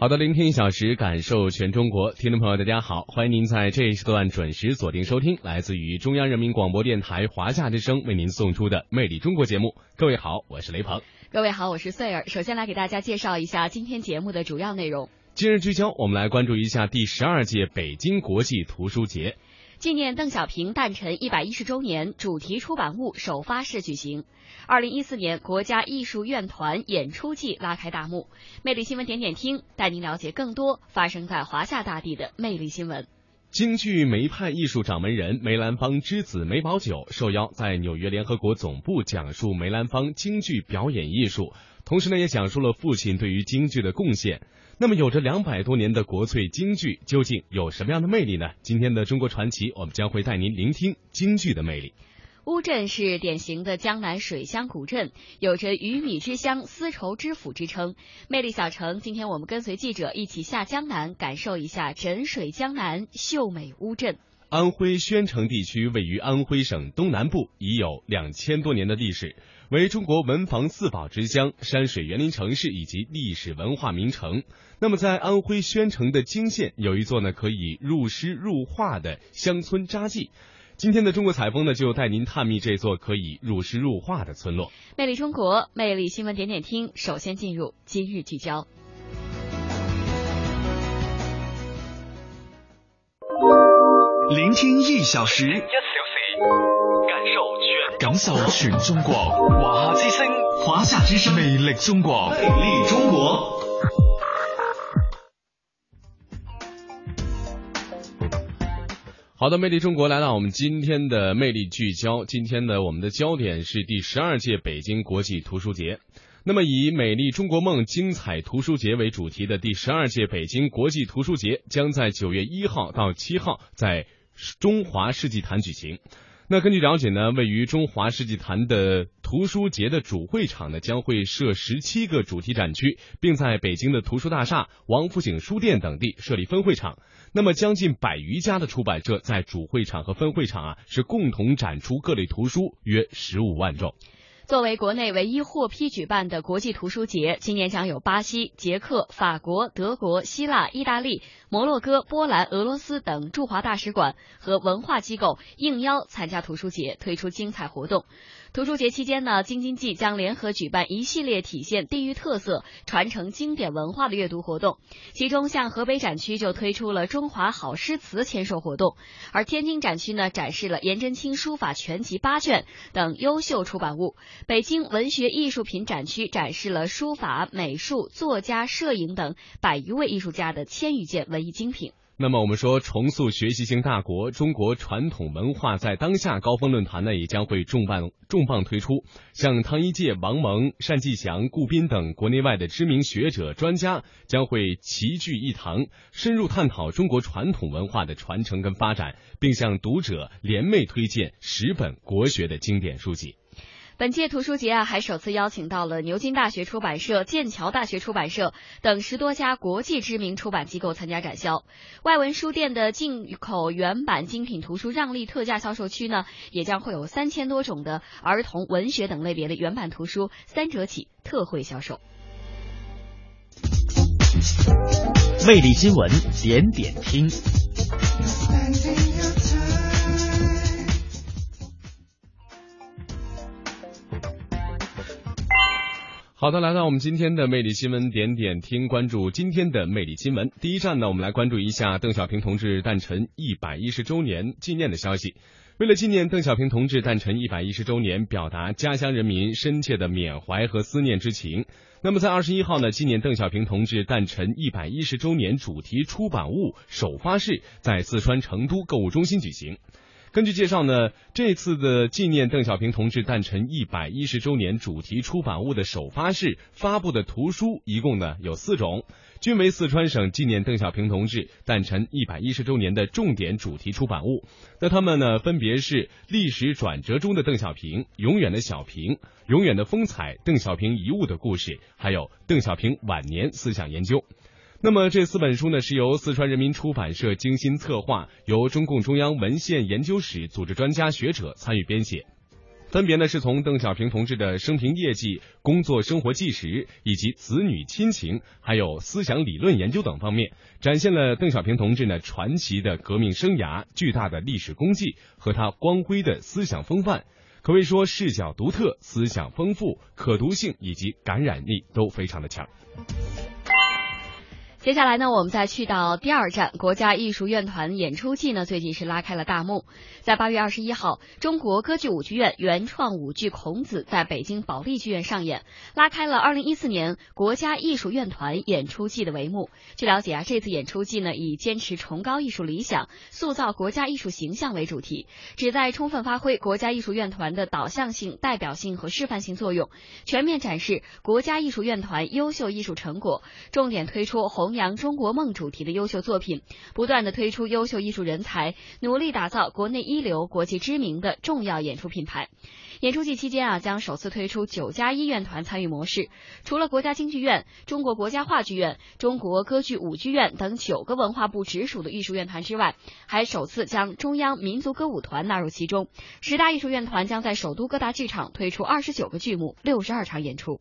好的，聆听一小时，感受全中国。听众朋友，大家好，欢迎您在这一时段准时锁定收听来自于中央人民广播电台华夏之声为您送出的《魅力中国》节目。各位好，我是雷鹏。各位好，我是穗儿。首先来给大家介绍一下今天节目的主要内容。今日聚焦，我们来关注一下第十二届北京国际图书节。纪念邓小平诞辰一百一十周年主题出版物首发式举行。二零一四年国家艺术院团演出季拉开大幕。魅力新闻点点听，带您了解更多发生在华夏大地的魅力新闻。京剧梅派艺术掌门人梅兰芳之子梅葆玖受邀在纽约联合国总部讲述梅兰芳京剧表演艺术，同时呢也讲述了父亲对于京剧的贡献。那么，有着两百多年的国粹京剧究竟有什么样的魅力呢？今天的中国传奇，我们将会带您聆听京剧的魅力。乌镇是典型的江南水乡古镇，有着“鱼米之乡、丝绸之府”之称。魅力小城，今天我们跟随记者一起下江南，感受一下枕水江南，秀美乌镇。安徽宣城地区位于安徽省东南部，已有两千多年的历史，为中国文房四宝之乡、山水园林城市以及历史文化名城。那么，在安徽宣城的泾县有一座呢可以入诗入画的乡村札记。今天的中国采风呢，就带您探秘这座可以入诗入画的村落。魅力中国，魅力新闻点点听。首先进入今日聚焦。聆听一小时，一小時，感受全中國。華夏之聲，華夏之聲，魅力中國，魅力中國。好的，魅力中國來到我們今天的魅力聚焦。今天的我們的焦點是第十二屆北京國際圖書節。那麼，以“美麗中國夢，精彩圖書節”為主題的第十二屆北京國際圖書節，將在九月一號到七號在中華世紀壇舉行。那根据了解呢，位于中华世纪坛的图书节的主会场呢，将会设十七个主题展区，并在北京的图书大厦、王府井书店等地设立分会场。那么将近百余家的出版社在主会场和分会场啊，是共同展出各类图书约十五万种。作为国内唯一获批举办的国际图书节，今年将有巴西、捷克、法国、德国、希腊、意大利、摩洛哥、波兰、俄罗斯等驻华大使馆和文化机构应邀参加图书节，推出精彩活动。读书节期间呢，京津冀将联合举办一系列体现地域特色、传承经典文化的阅读活动。其中，像河北展区就推出了中华好诗词签售活动，而天津展区呢，展示了颜真卿书法全集八卷等优秀出版物。北京文学艺术品展区展示了书法、美术、作家、摄影等百余位艺术家的千余件文艺精品。那么我们说，重塑学习型大国，中国传统文化在当下高峰论坛呢，也将会重磅重磅推出。像汤一介、王蒙、单霁翔、顾彬等国内外的知名学者专家将会齐聚一堂，深入探讨中国传统文化的传承跟发展，并向读者联袂推荐十本国学的经典书籍。本届图书节啊，还首次邀请到了牛津大学出版社、剑桥大学出版社等十多家国际知名出版机构参加展销。外文书店的进口原版精品图书让利特价销售区呢，也将会有三千多种的儿童文学等类别的原版图书三折起特惠销售。魅力新闻，点点听。好的，来到我们今天的魅力新闻点点听，关注今天的魅力新闻。第一站呢，我们来关注一下邓小平同志诞辰一百一十周年纪念的消息。为了纪念邓小平同志诞辰一百一十周年，表达家乡人民深切的缅怀和思念之情，那么在二十一号呢，纪念邓小平同志诞辰一百一十周年主题出版物首发式在四川成都购物中心举行。根据介绍呢，这次的纪念邓小平同志诞辰一百一十周年主题出版物的首发式发布的图书一共呢有四种，均为四川省纪念邓小平同志诞辰一百一十周年的重点主题出版物。那他们呢分别是《历史转折中的邓小平》《永远的小平》《永远的风采》《邓小平遗物的故事》，还有《邓小平晚年思想研究》。那么这四本书呢，是由四川人民出版社精心策划，由中共中央文献研究室组织专家学者参与编写，分别呢是从邓小平同志的生平业绩、工作生活纪实以及子女亲情，还有思想理论研究等方面，展现了邓小平同志呢传奇的革命生涯、巨大的历史功绩和他光辉的思想风范，可谓说视角独特、思想丰富、可读性以及感染力都非常的强。接下来呢，我们再去到第二站，国家艺术院团演出季呢，最近是拉开了大幕。在八月二十一号，中国歌剧舞剧院原创舞剧《孔子》在北京保利剧院上演，拉开了二零一四年国家艺术院团演出季的帷幕。据了解啊，这次演出季呢，以坚持崇高艺术理想、塑造国家艺术形象为主题，旨在充分发挥国家艺术院团的导向性、代表性和示范性作用，全面展示国家艺术院团优秀艺术成果，重点推出弘扬中国梦主题的优秀作品，不断的推出优秀艺术人才，努力打造国内一流、国际知名的重要演出品牌。演出季期间啊，将首次推出九家医院团参与模式，除了国家京剧院、中国国家话剧院、中国歌剧舞剧院等九个文化部直属的艺术院团之外，还首次将中央民族歌舞团纳入其中。十大艺术院团将在首都各大剧场推出二十九个剧目、六十二场演出。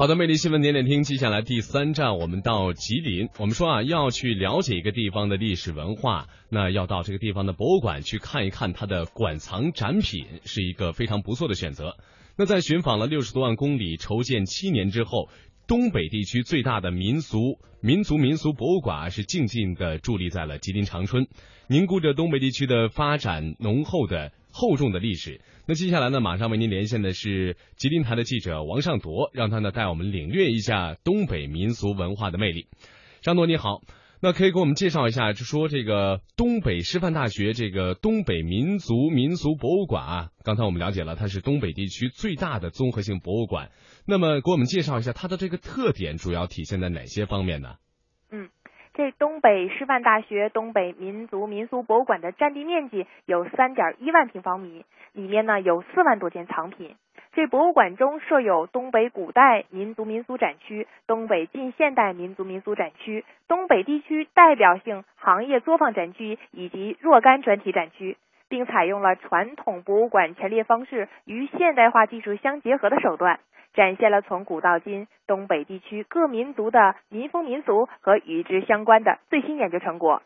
好的，魅力新闻点点听，接下来第三站我们到吉林。我们说啊，要去了解一个地方的历史文化，那要到这个地方的博物馆去看一看它的馆藏展品，是一个非常不错的选择。那在寻访了六十多万公里、筹建七年之后，东北地区最大的民俗民族民俗博物馆是静静的伫立在了吉林长春，凝固着东北地区的发展浓厚的。厚重的历史。那接下来呢，马上为您连线的是吉林台的记者王尚铎，让他呢带我们领略一下东北民俗文化的魅力。尚铎你好，那可以给我们介绍一下，就说这个东北师范大学这个东北民族民俗博物馆啊，刚才我们了解了，它是东北地区最大的综合性博物馆。那么给我们介绍一下它的这个特点，主要体现在哪些方面呢？这东北师范大学东北民族民俗博物馆的占地面积有三点一万平方米，里面呢有四万多件藏品。这博物馆中设有东北古代民族民俗展区、东北近现代民族民俗展区、东北地区代表性行业作坊展区以及若干专题展区，并采用了传统博物馆陈列方式与现代化技术相结合的手段。展现了从古到今东北地区各民族的民风民俗和与之相关的最新研究成果。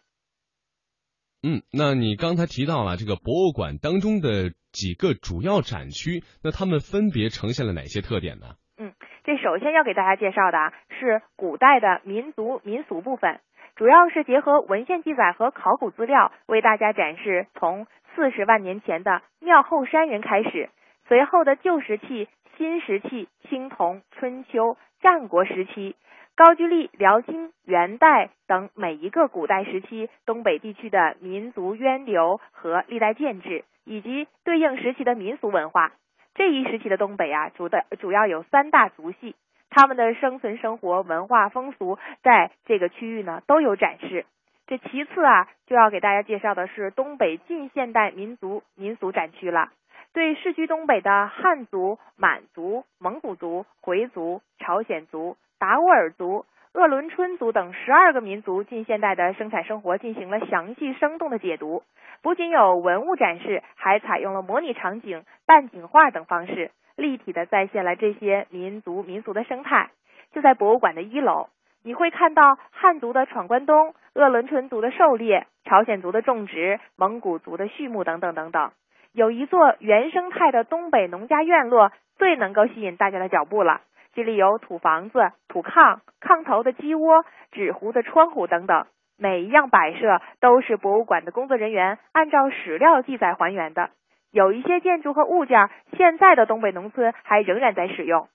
嗯，那你刚才提到了这个博物馆当中的几个主要展区，那他们分别呈现了哪些特点呢？嗯，这首先要给大家介绍的啊是古代的民族民俗部分，主要是结合文献记载和考古资料，为大家展示从四十万年前的庙后山人开始，随后的旧石器。新石器、青铜、春秋、战国时期、高句丽、辽金、元代等每一个古代时期东北地区的民族渊流和历代建制，以及对应时期的民俗文化。这一时期的东北啊，主的主要有三大族系，他们的生存生活、文化风俗在这个区域呢都有展示。这其次啊，就要给大家介绍的是东北近现代民族民俗展区了。对市区东北的汉族、满族、蒙古族、回族、朝鲜族、达斡尔族、鄂伦春族等十二个民族近现代的生产生活进行了详细生动的解读，不仅有文物展示，还采用了模拟场景、半景画等方式，立体的再现了这些民族民俗的生态。就在博物馆的一楼，你会看到汉族的闯关东、鄂伦春族的狩猎、朝鲜族的种植、蒙古族的畜牧等等等等。有一座原生态的东北农家院落，最能够吸引大家的脚步了。这里有土房子、土炕、炕头的鸡窝、纸糊的窗户等等，每一样摆设都是博物馆的工作人员按照史料记载还原的。有一些建筑和物件，现在的东北农村还仍然在使用。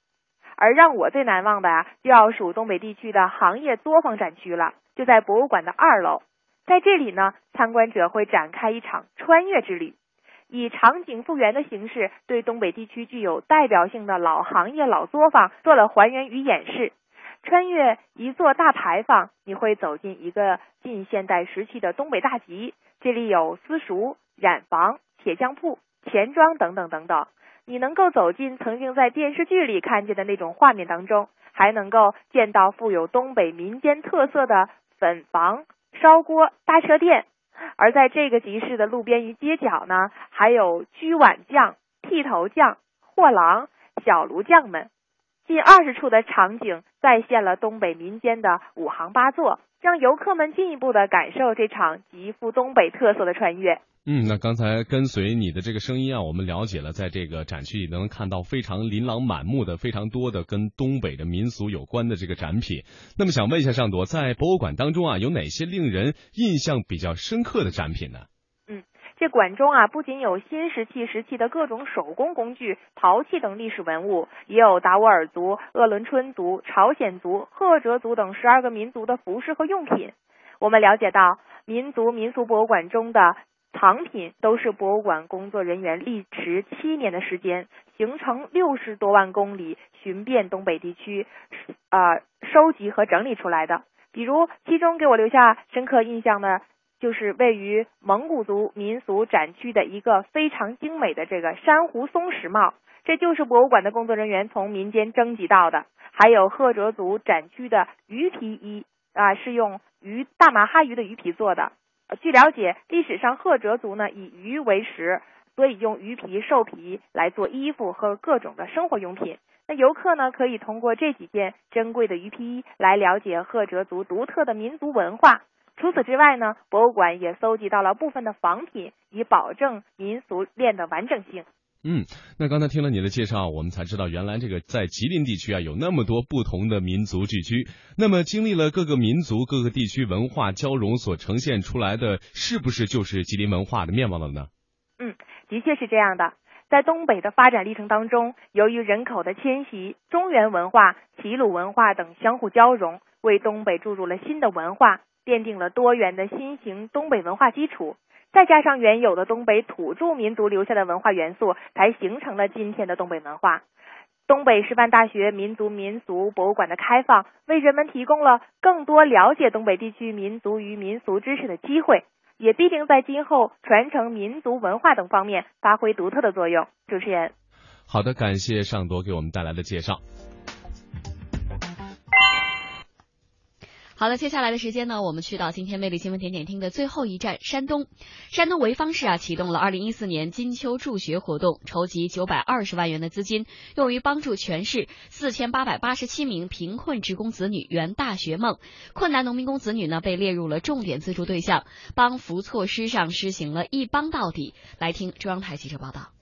而让我最难忘的啊，就要数东北地区的行业作坊展区了，就在博物馆的二楼。在这里呢，参观者会展开一场穿越之旅，以场景复原的形式，对东北地区具有代表性的老行业、老作坊做了还原与演示。穿越一座大牌坊，你会走进一个近现代时期的东北大集，这里有私塾、染坊、铁匠铺、钱庄等等等等。你能够走进曾经在电视剧里看见的那种画面当中，还能够见到富有东北民间特色的粉房、烧锅、大车店。而在这个集市的路边与街角呢，还有居碗匠、剃头匠、货郎、小炉匠们。近二十处的场景再现了东北民间的五行八作，让游客们进一步的感受这场极富东北特色的穿越。嗯，那刚才跟随你的这个声音啊，我们了解了，在这个展区里能看到非常琳琅满目的、非常多的跟东北的民俗有关的这个展品。那么想问一下尚朵，在博物馆当中啊，有哪些令人印象比较深刻的展品呢？嗯这馆中啊，不仅有新石器时期的各种手工工具、陶器等历史文物，也有达斡尔族、鄂伦春族、朝鲜族、赫哲族等十二个民族的服饰和用品。我们了解到，民族民俗博物馆中的藏品都是博物馆工作人员历时七年的时间，行程六十多万公里，寻遍东北地区，呃，收集和整理出来的。比如，其中给我留下深刻印象的。就是位于蒙古族民俗展区的一个非常精美的这个珊瑚松石帽，这就是博物馆的工作人员从民间征集到的。还有赫哲族展区的鱼皮衣啊，是用鱼大马哈鱼的鱼皮做的。据了解，历史上赫哲族呢以鱼为食，所以用鱼皮、兽皮来做衣服和各种的生活用品。那游客呢可以通过这几件珍贵的鱼皮衣来了解赫哲族独特的民族文化。除此之外呢，博物馆也搜集到了部分的仿品，以保证民俗链的完整性。嗯，那刚才听了你的介绍，我们才知道原来这个在吉林地区啊有那么多不同的民族聚居。那么经历了各个民族、各个地区文化交融所呈现出来的，是不是就是吉林文化的面貌了呢？嗯，的确是这样的。在东北的发展历程当中，由于人口的迁徙，中原文化、齐鲁文化等相互交融，为东北注入了新的文化。奠定了多元的新型东北文化基础，再加上原有的东北土著民族留下的文化元素，才形成了今天的东北文化。东北师范大学民族民俗博物馆的开放，为人们提供了更多了解东北地区民族与民俗知识的机会，也必定在今后传承民族文化等方面发挥独特的作用。主持人，好的，感谢尚铎给我们带来的介绍。好了，接下来的时间呢，我们去到今天魅力新闻点点听的最后一站——山东。山东潍坊市啊，启动了二零一四年金秋助学活动，筹集九百二十万元的资金，用于帮助全市四千八百八十七名贫困职工子女圆大学梦。困难农民工子女呢，被列入了重点资助对象，帮扶措施上实行了一帮到底。来听中央台记者报道。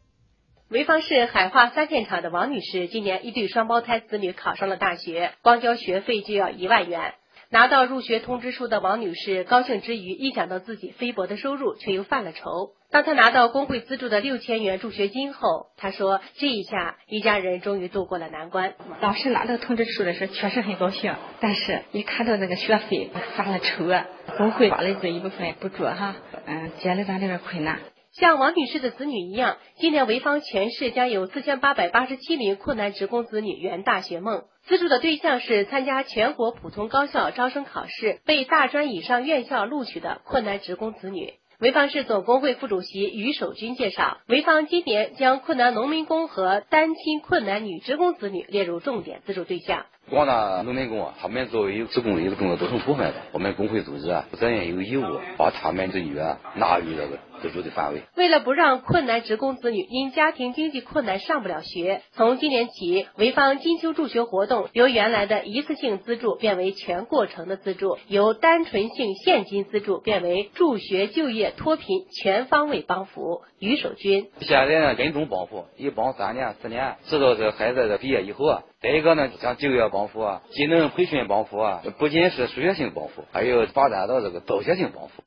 潍坊市海化三线厂的王女士，今年一对双胞胎子女考上了大学，光交学费就要一万元。拿到入学通知书的王女士高兴之余，一想到自己微薄的收入，却又犯了愁。当她拿到工会资助的六千元助学金后，她说：“这一下，一家人终于度过了难关。当时拿到通知书的时候，确实很高兴，但是一看到那个学费，犯了愁啊。工会发了这一部分补助，哈，嗯，解了咱这个困难。”像王女士的子女一样，今年潍坊全市将有四千八百八十七名困难职工子女圆大学梦。资助的对象是参加全国普通高校招生考试被大专以上院校录取的困难职工子女。潍坊市总工会副主席于守军介绍，潍坊今年将困难农民工和单亲困难女职工子女列入重点资助对象。广大农民工啊，他们作为职工的工作组成部分的，我们工会组织啊，责任有义务把他们子女啊纳入这个资助的范围。为了不让困难职工子女因家庭经济困难上不了学，从今年起，潍坊金秋助学活动由原来的一次性资助变为全过程的资助，由单纯性现金资助变为助学、就业、脱贫全方位帮扶。于守军，现在呢，跟踪帮扶，一帮三年、四年，直到这孩子的毕业以后啊。再一个呢，像就业帮扶啊，技能培训帮扶啊，不仅是数学性帮扶，还有发展到这个造血性帮扶。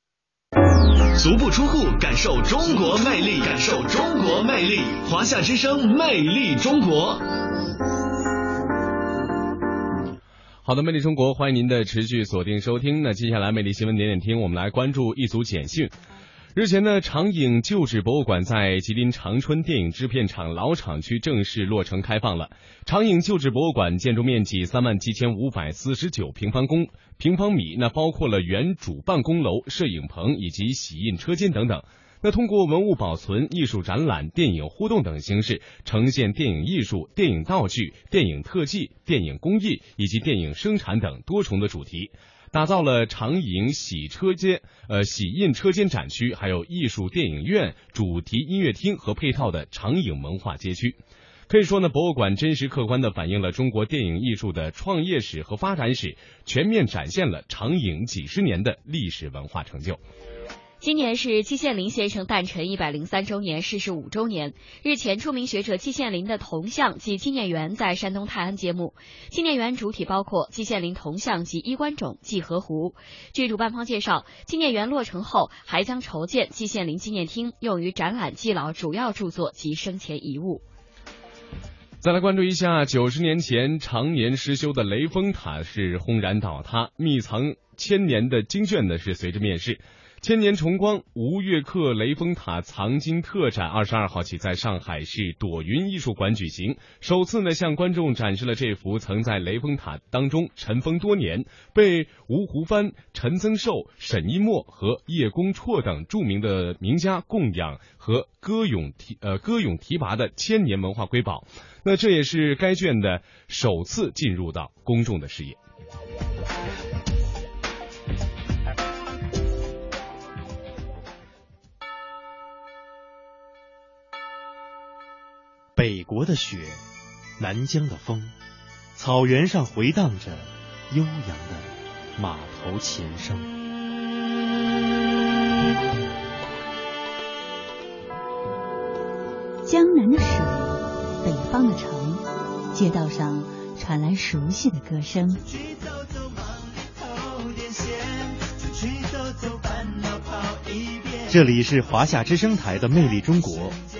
足不出户，感受中国魅力，感受中国魅力，华夏之声，魅力中国。好的，魅力中国，欢迎您的持续锁定收听。那接下来，魅力新闻点点听，我们来关注一组简讯。日前呢，长影旧址博物馆在吉林长春电影制片厂老厂区正式落成开放了。长影旧址博物馆建筑面积三万七千五百四十九平方公平方米，那包括了原主办公楼、摄影棚以及洗印车间等等。那通过文物保存、艺术展览、电影互动等形式，呈现电影艺术、电影道具、电影特技、电影工艺以及电影生产等多重的主题，打造了长影洗车间、呃洗印车间展区，还有艺术电影院、主题音乐厅和配套的长影文化街区。可以说呢，博物馆真实客观地反映了中国电影艺术的创业史和发展史，全面展现了长影几十年的历史文化成就。今年是季羡林先生诞辰一百零三周年，逝世五周年。日前，著名学者季羡林的铜像及纪念园在山东泰安揭幕。纪念园主体包括季羡林铜像及衣冠冢、祭河湖。据主办方介绍，纪念园落成后还将筹建季羡林纪念厅，用于展览季老主要著作及生前遗物。再来关注一下，九十年前常年失修的雷峰塔是轰然倒塌，密藏千年的经卷呢是随着面世。千年崇光吴越客雷峰塔藏经特展二十二号起在上海市朵云艺术馆举行，首次呢向观众展示了这幅曾在雷峰塔当中尘封多年、被吴湖帆、陈增寿、沈一墨和叶公绰等著名的名家供养和歌咏提呃歌咏提拔的千年文化瑰宝。那这也是该卷的首次进入到公众的视野。北国的雪，南疆的风，草原上回荡着悠扬的马头琴声。江南的水，北方的城，街道上传来熟悉的歌声。这里是华夏之声台的《魅力中国》。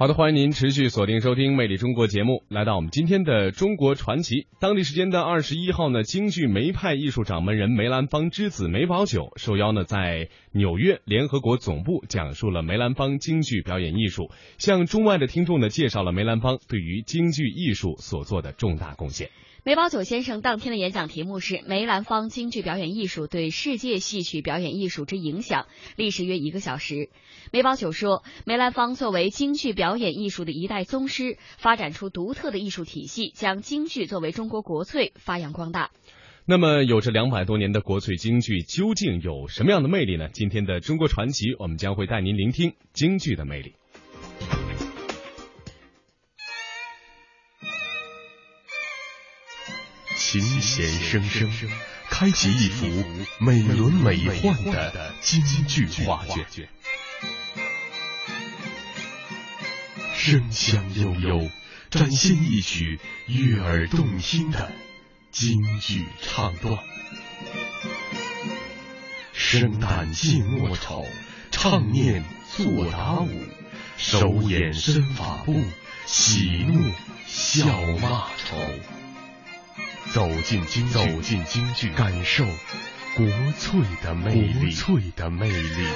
好的，欢迎您持续锁定收听《魅力中国》节目，来到我们今天的中国传奇。当地时间的二十一号呢，京剧梅派艺术掌门人梅兰芳之子梅葆玖受邀呢，在纽约联合国总部讲述了梅兰芳京剧表演艺术，向中外的听众呢介绍了梅兰芳对于京剧艺术所做的重大贡献。梅葆玖先生当天的演讲题目是“梅兰芳京剧表演艺术对世界戏曲表演艺术之影响”，历时约一个小时。梅葆玖说：“梅兰芳作为京剧表演艺术的一代宗师，发展出独特的艺术体系，将京剧作为中国国粹发扬光大。”那么，有着两百多年的国粹京剧究竟有什么样的魅力呢？今天的中国传奇，我们将会带您聆听京剧的魅力。琴弦声声，开启一幅美轮美奂的京剧画卷；声香悠悠，展现一曲悦耳动听的京剧唱段。生旦净末丑，唱念做打舞，手眼身法步，喜怒笑骂愁。走进京剧，走进京剧，感受国粹的魅力，国粹的魅力。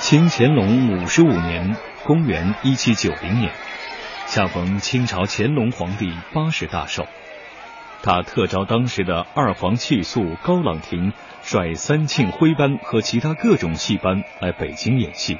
清乾隆五十五年，公元一七九零年，恰逢清朝乾隆皇帝八十大寿。他特招当时的二黄气素高朗廷率三庆徽班和其他各种戏班来北京演戏。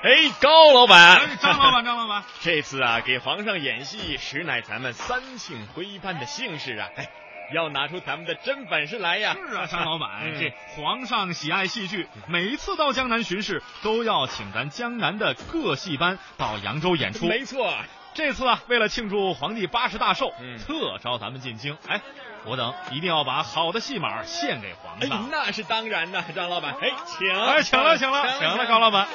哎，高老板，张老板，张老板，这次啊，给皇上演戏，实乃咱们三庆徽班的幸事啊！哎，要拿出咱们的真本事来呀！是啊，张老板，嗯这皇上喜爱戏剧，每次到江南巡视，都要请咱江南的各戏班到扬州演出。没错，这次啊，为了庆祝皇帝八十大寿，嗯特招咱们进京。哎，我等一定要把好的戏码献给皇哎上。，那是当然的，张老板。哎，请，哎，请了，请了，请了，高老板。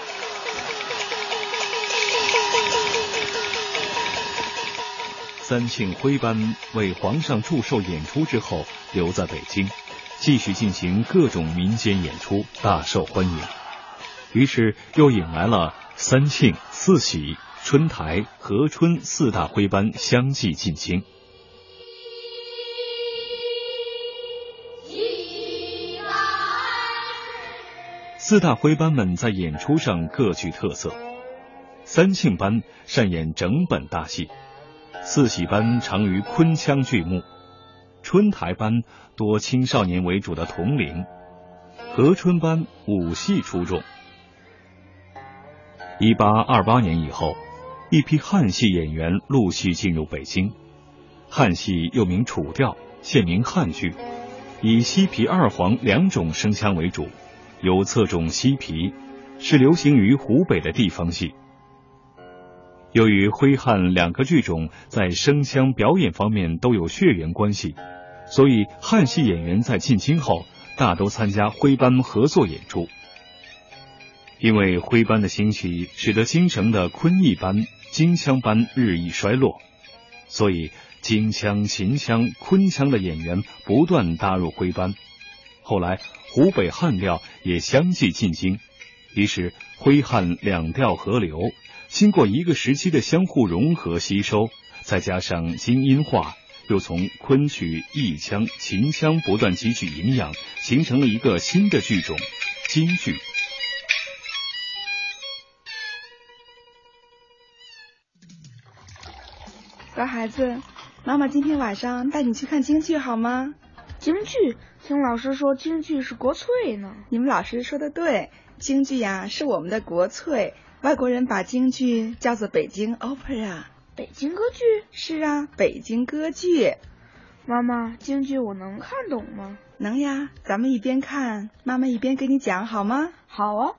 三庆徽班为皇上祝寿演出之后，留在北京，继续进行各种民间演出，大受欢迎。于是又引来了三庆、四喜、春台、和春四大徽班相继进京。四大徽班们在演出上各具特色。三庆班擅演整本大戏，四喜班长于昆腔剧目，春台班多青少年为主的童龄，和春班武戏出众。一八二八年以后，一批汉戏演员陆续进入北京。汉戏又名楚调，现名汉剧，以西皮二黄两种声腔为主，有侧重西皮，是流行于湖北的地方戏。由于徽汉两个剧种在声腔表演方面都有血缘关系，所以汉戏演员在进京后大都参加徽班合作演出。因为徽班的兴起，使得京城的昆弋班、京腔班日益衰落，所以京腔、秦腔、昆腔的演员不断搭入徽班。后来湖北汉调也相继进京，于是徽汉两调合流。经过一个时期的相互融合吸收，再加上京音化，又从昆曲、弋腔、秦腔不断汲取营养，形成了一个新的剧种——京剧。乖孩子，妈妈今天晚上带你去看京剧好吗？京剧，听老师说京剧是国粹呢。你们老师说的对，京剧呀、是我们的国粹。外国人把京剧叫做北京 opera。北京歌剧？是啊，北京歌剧。妈妈，京剧我能看懂吗？能呀，咱们一边看，妈妈一边给你讲好吗？好啊。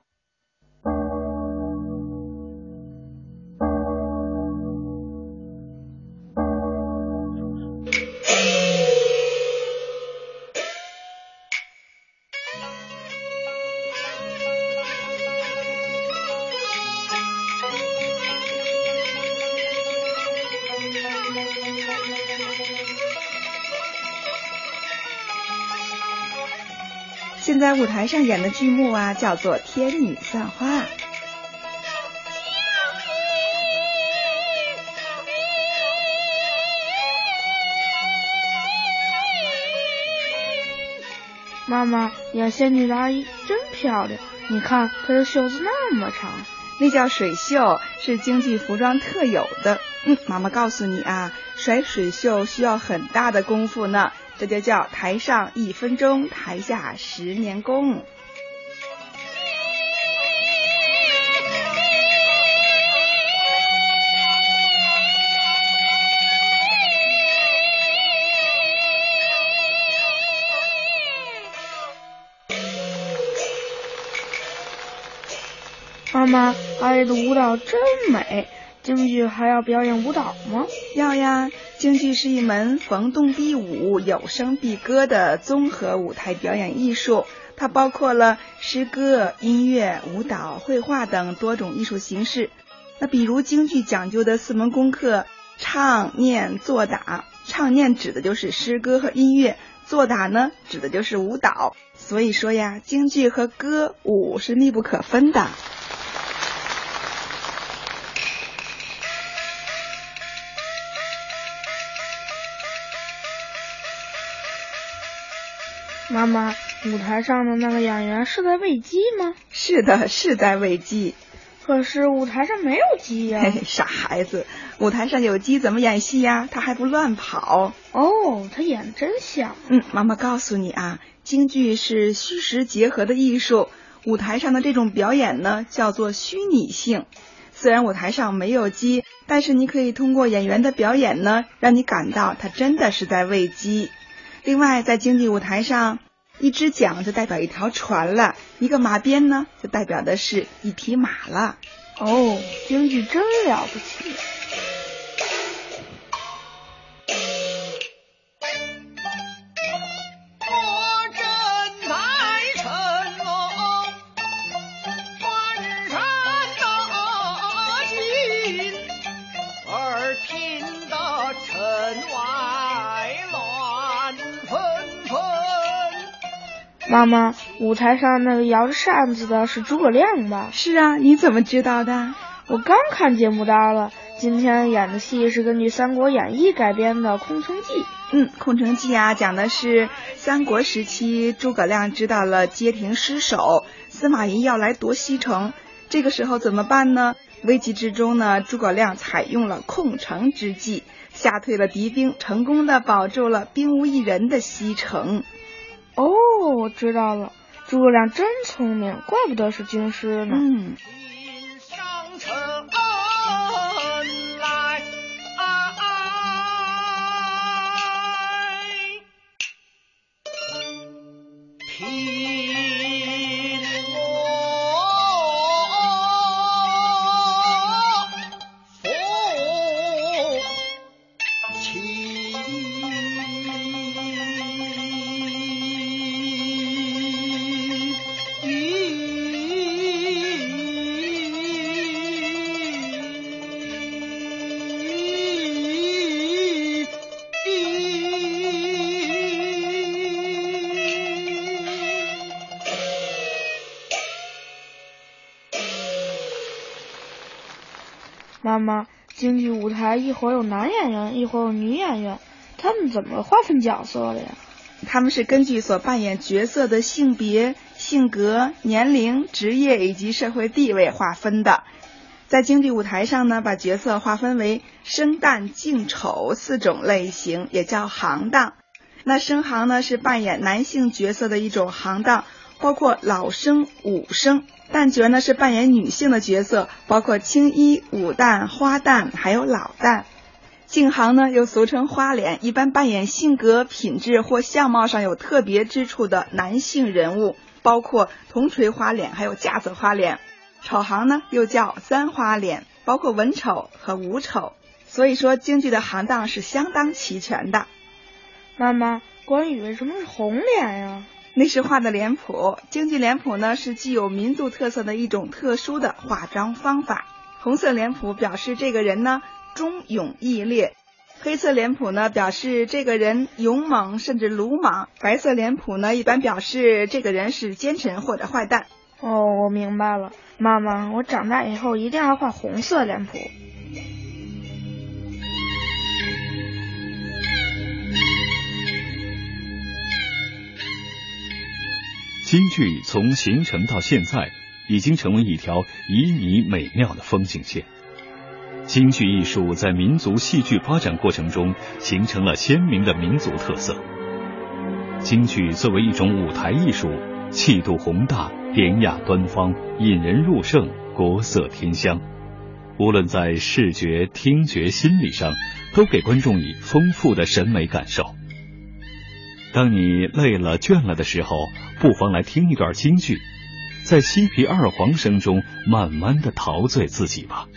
舞台上演的剧目啊，叫做《天女散花》。妈妈，演仙女的阿姨真漂亮，你看她的袖子那么长。那叫水袖，是京剧服装特有的。嗯，妈妈告诉你啊，甩水袖需要很大的功夫呢，这就叫台上一分钟，台下十年功。妈妈，阿姨的舞蹈真美。京剧还要表演舞蹈吗？要呀，京剧是一门逢动必舞、有声必歌的综合舞台表演艺术，它包括了诗歌、音乐、舞蹈、绘画等多种艺术形式。那比如京剧讲究的四门功课：唱、念、做、打。唱念指的就是诗歌和音乐，做打呢指的就是舞蹈。所以说呀，京剧和歌舞是密不可分的。妈妈，舞台上的那个演员是在喂鸡吗？是的，是在喂鸡。可是舞台上没有鸡呀、嘿嘿，傻孩子，舞台上有鸡怎么演戏呀？它还不乱跑。哦，他演真像。嗯，妈妈告诉你啊，京剧是虚实结合的艺术，舞台上的这种表演呢，叫做虚拟性。虽然舞台上没有鸡，但是你可以通过演员的表演呢，让你感到他真的是在喂鸡。另外，在京剧舞台上，一只桨就代表一条船了，一个马鞭呢，就代表的是一匹马了。哦，京剧真了不起。妈妈，舞台上那个摇着扇子的是诸葛亮吧？是啊，你怎么知道的？我刚看节目单了。今天演的戏是根据《三国演义》改编的《空城计》。嗯，《空城计》啊，讲的是三国时期诸葛亮知道了街亭失守，司马懿要来夺西城，这个时候怎么办呢？危急之中呢，诸葛亮采用了空城之计，吓退了敌兵，成功的保住了兵无一人的西城。哦，我知道了，诸葛亮真聪明，怪不得是军师呢。嗯。妈妈，京剧舞台一会儿有男演员，一会儿有女演员，他们怎么划分角色的呀？他们是根据所扮演角色的性别、性格、年龄、职业以及社会地位划分的。在京剧舞台上呢，把角色划分为生旦净丑四种类型，也叫行当。那生行呢，是扮演男性角色的一种行当，包括老生、武生。旦角呢是扮演女性的角色，包括青衣、武旦、花旦，还有老旦。净行呢又俗称花脸，一般扮演性格、品质或相貌上有特别之处的男性人物，包括铜锤花脸，还有架子花脸。丑行呢又叫三花脸，包括文丑和武丑。所以说京剧的行当是相当齐全的。妈妈，关羽为什么是红脸呀？那是画的脸谱，京剧脸谱呢是具有民族特色的一种特殊的化妆方法。红色脸谱表示这个人呢忠勇义烈，黑色脸谱呢表示这个人勇猛甚至鲁莽，白色脸谱呢一般表示这个人是奸臣或者坏蛋。哦，我明白了，妈妈，我长大以后一定要画红色脸谱。京剧从形成到现在，已经成为一条旖旎美妙的风景线。京剧艺术在民族戏剧发展过程中形成了鲜明的民族特色。京剧作为一种舞台艺术，气度宏大、典雅端方、引人入胜、国色天香，无论在视觉、听觉、心理上，都给观众以丰富的审美感受。当你累了倦了的时候，不妨来听一段京剧，在西皮二黄声中慢慢的陶醉自己吧。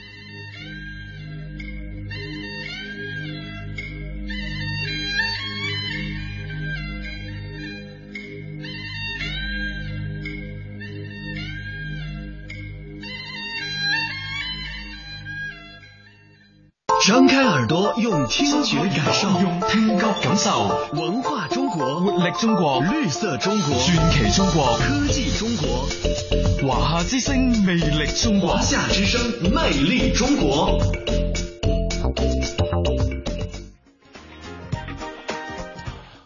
开耳朵，用听觉感受，用听觉感受文化中国，活力中国，绿色中国，传奇中国，科技中国，华夏之声，魅力中国，华夏之声，魅力中国。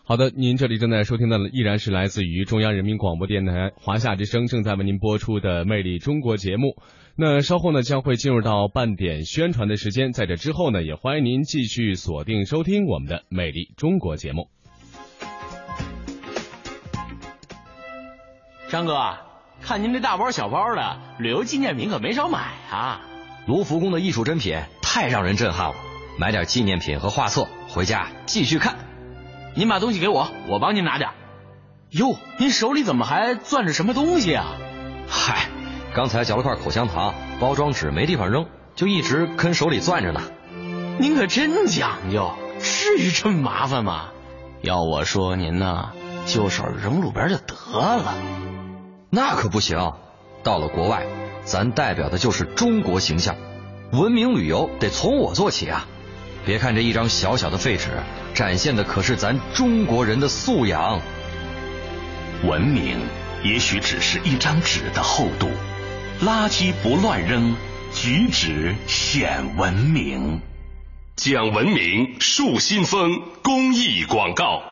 好的，您这里正在收听的依然是来自于中央人民广播电台华夏之声正在为您播出的《魅力中国》节目。那稍后呢，将会进入到半点宣传的时间，在这之后呢，也欢迎您继续锁定收听我们的《魅力中国》节目。张哥，看您这大包小包的，旅游纪念品可没少买啊！卢浮宫的艺术珍品太让人震撼了，买点纪念品和画册回家继续看。您把东西给我，我帮您拿点。哟，您手里怎么还攥着什么东西啊？嗨，刚才嚼了块口香糖，包装纸没地方扔，就一直跟手里攥着呢。您可真讲究，至于这么麻烦吗？要我说您呢，就手扔路边就得了。那可不行，到了国外，咱代表的就是中国形象，文明旅游得从我做起啊！别看这一张小小的废纸，展现的可是咱中国人的素养。文明也许只是一张纸的厚度，垃圾不乱扔，举止显文明。讲文明树新风公益广告。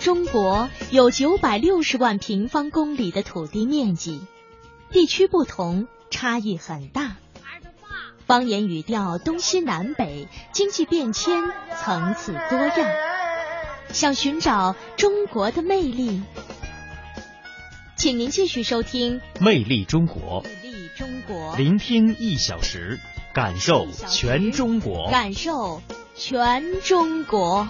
中国有九百六十万平方公里的土地面积，地区不同，差异很大。方言语调东西南北，经济变迁层次多样。想寻找中国的魅力，请您继续收听《魅力中国》，魅力中国，聆听一小时，感受全中国，感受全中国。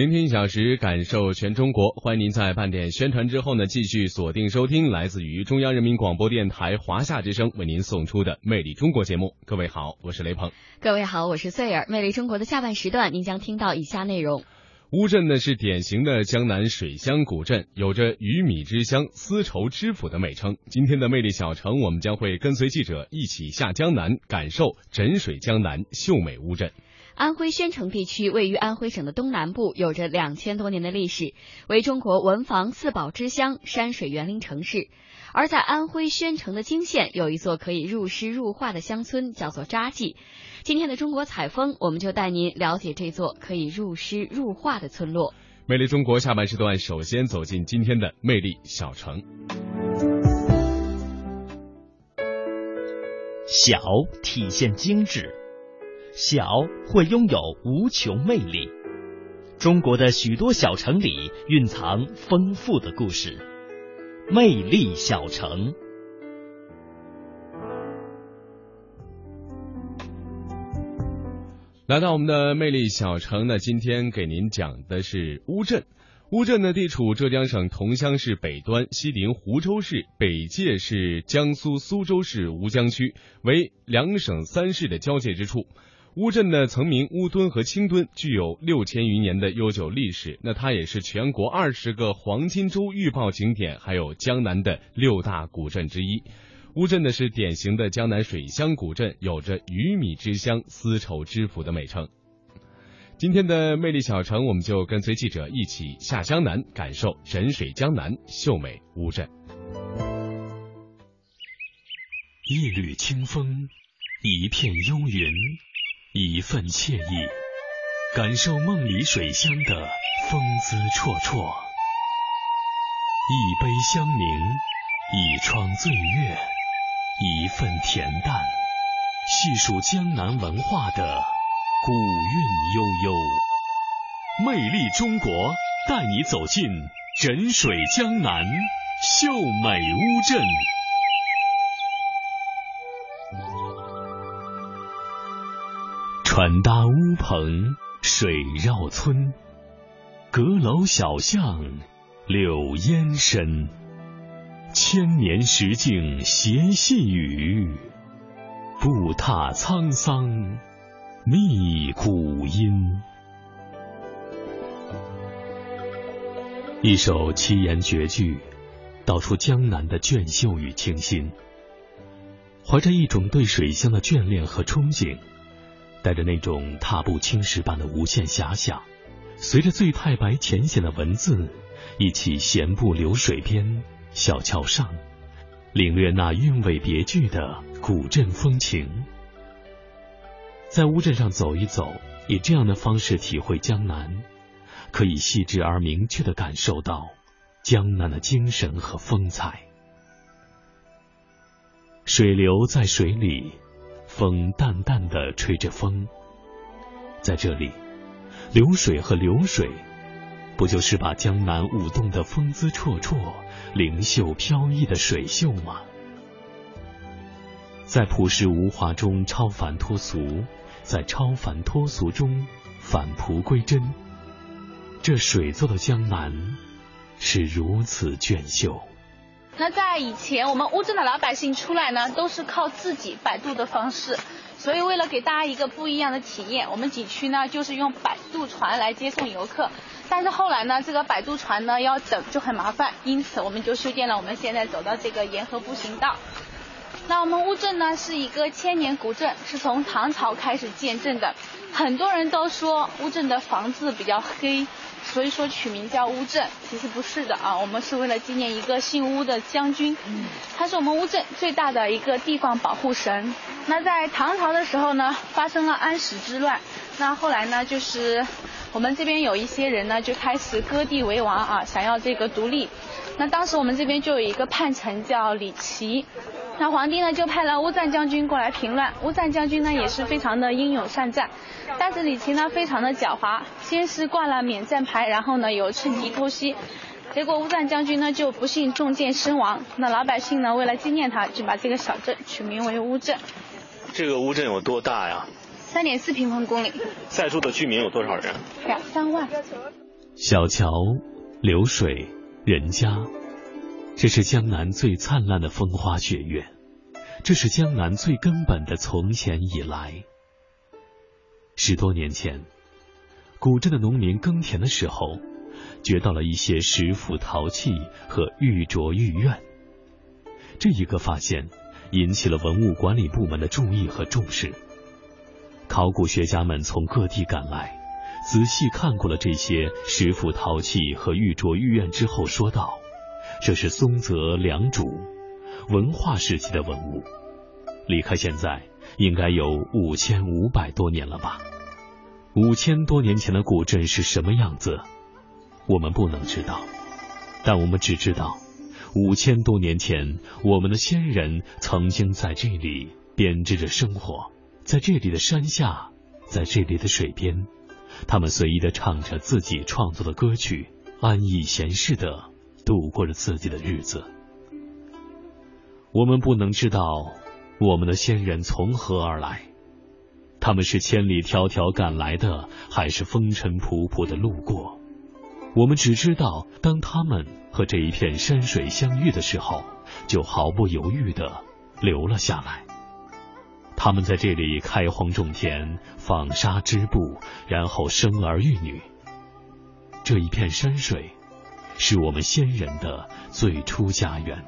聆听一小时，感受全中国。欢迎您在半点宣传之后呢，继续锁定收听来自于中央人民广播电台华夏之声为您送出的《魅力中国》节目。各位好，我是雷鹏。各位好，我是穗儿。《魅力中国》的下半时段，您将听到以下内容：乌镇呢是典型的江南水乡古镇，有着“鱼米之乡、丝绸之府”的美称。今天的魅力小城，我们将会跟随记者一起下江南，感受枕水江南秀美乌镇。安徽宣城地区位于安徽省的东南部，有着两千多年的历史，为中国文房四宝之乡、山水园林城市。而在安徽宣城的泾县，有一座可以入诗入画的乡村，叫做扎记。今天的中国采风，我们就带您了解这座可以入诗入画的村落。魅力中国下半时段，首先走进今天的魅力小城。小体现精致。小会拥有无穷魅力。中国的许多小城里蕴藏丰富的故事。魅力小城，来到我们的魅力小城呢，今天给您讲的是乌镇。乌镇呢，地处浙江省桐乡市北端，西临湖州市，北界是江苏苏州市吴江区，为两省三市的交界之处。乌镇呢，曾名乌墩和青墩，具有六千余年的悠久历史。那它也是全国二十个黄金周预报景点，还有江南的六大古镇之一。乌镇呢是典型的江南水乡古镇，有着“鱼米之乡、丝绸之府”的美称。今天的魅力小城，我们就跟随记者一起下江南，感受神水江南秀美乌镇。一缕清风，一片幽云。一份惬意，感受梦里水乡的风姿绰绰；一杯香茗，一窗醉月，一份恬淡，细数江南文化的古韵悠悠。魅力中国，带你走进枕水江南秀美乌镇。船搭乌篷水绕村，阁楼小巷柳烟深。千年石径斜细雨，步踏沧桑觅古音。一首七言绝句，道出江南的隽秀与清新。怀着一种对水乡的眷恋和憧憬。带着那种踏步青石般的无限遐想，随着醉太白浅显的文字，一起闲步流水边、小桥上，领略那韵味别具的古镇风情。在乌镇上走一走，以这样的方式体会江南，可以细致而明确的感受到江南的精神和风采。水流在水里。风淡淡的吹着风，在这里，流水和流水不就是把江南舞动的风姿绰绰、灵秀飘逸的水秀吗？在朴实无华中超凡脱俗，在超凡脱俗中返璞归真。这水做的江南是如此娟秀。那在以前，我们乌镇的老百姓出来呢，都是靠自己摆渡的方式。所以为了给大家一个不一样的体验，我们景区呢就是用摆渡船来接送游客。但是后来呢，这个摆渡船呢要等就很麻烦，因此我们就修建了我们现在走到这个沿河步行道。那我们乌镇呢是一个千年古镇，是从唐朝开始建镇的。很多人都说乌镇的房子比较黑，所以说取名叫乌镇。其实不是的啊，我们是为了纪念一个姓乌的将军，他是我们乌镇最大的一个地方保护神。那在唐朝的时候呢，发生了安史之乱，那后来呢，就是我们这边有一些人呢就开始割地为王啊，想要这个独立。那当时我们这边就有一个叛臣叫李琦。那皇帝呢就派了乌赞将军过来平乱，乌赞将军呢也是非常的英勇善战，但是李琦呢非常的狡猾，先是挂了免战牌，然后呢又趁机偷袭，结果乌赞将军呢就不幸中箭身亡。那老百姓呢为了纪念他，就把这个小镇取名为乌镇。这个乌镇有多大呀？三点四平方公里。在住的居民有多少人？两三万。小桥流水人家。这是江南最灿烂的风花雪月，这是江南最根本的从前以来。十多年前，古镇的农民耕田的时候，掘到了一些石斧陶器和玉镯玉苑。这一个发现引起了文物管理部门的注意和重视。考古学家们从各地赶来，仔细看过了这些石斧陶器和玉镯玉苑之后，说道。这是松泽良渚文化时期的文物，离开现在应该有五千五百多年了吧？五千多年前的古镇是什么样子？我们不能知道，但我们只知道，五千多年前我们的先人曾经在这里编织着生活，在这里的山下，在这里的水边，他们随意的唱着自己创作的歌曲，安逸闲适的。度过了自己的日子，我们不能知道我们的先人从何而来，他们是千里迢迢赶来的，还是风尘仆仆的路过？我们只知道，当他们和这一片山水相遇的时候，就毫不犹豫的留了下来。他们在这里开荒种田，纺纱织布，然后生儿育女。这一片山水。是我们先人的最初家园，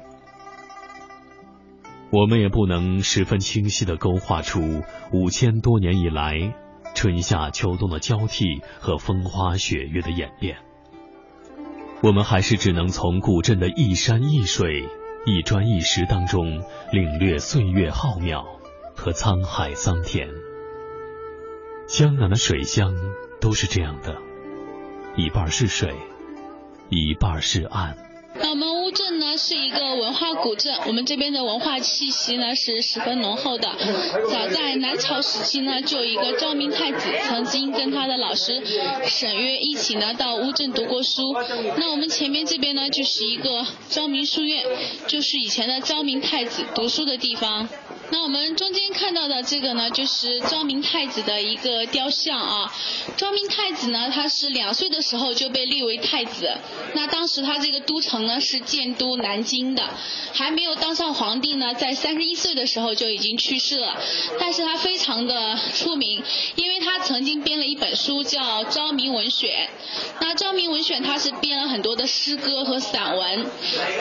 我们也不能十分清晰的勾画出五千多年以来春夏秋冬的交替和风花雪月的演变。我们还是只能从古镇的一山一水、一砖一石当中领略岁月浩渺和沧海桑田。江南的水乡都是这样的，一半是水。一半是岸。那我们乌镇呢是一个文化古镇，我们这边的文化气息呢是十分浓厚的。早在南朝时期呢，就有一个昭明太子曾经跟他的老师沈约一起呢到乌镇读过书。那我们前面这边呢就是一个昭明书院，就是以前的昭明太子读书的地方。那我们中间看到的这个呢，就是昭明太子的一个雕像啊。昭明太子呢，他是两岁的时候就被立为太子。那当时他这个都城呢是建都南京的，还没有当上皇帝呢，在三十一岁的时候就已经去世了。但是他非常的出名，因为他曾经编了一本书叫《昭明文选》。那《昭明文选》他是编了很多的诗歌和散文。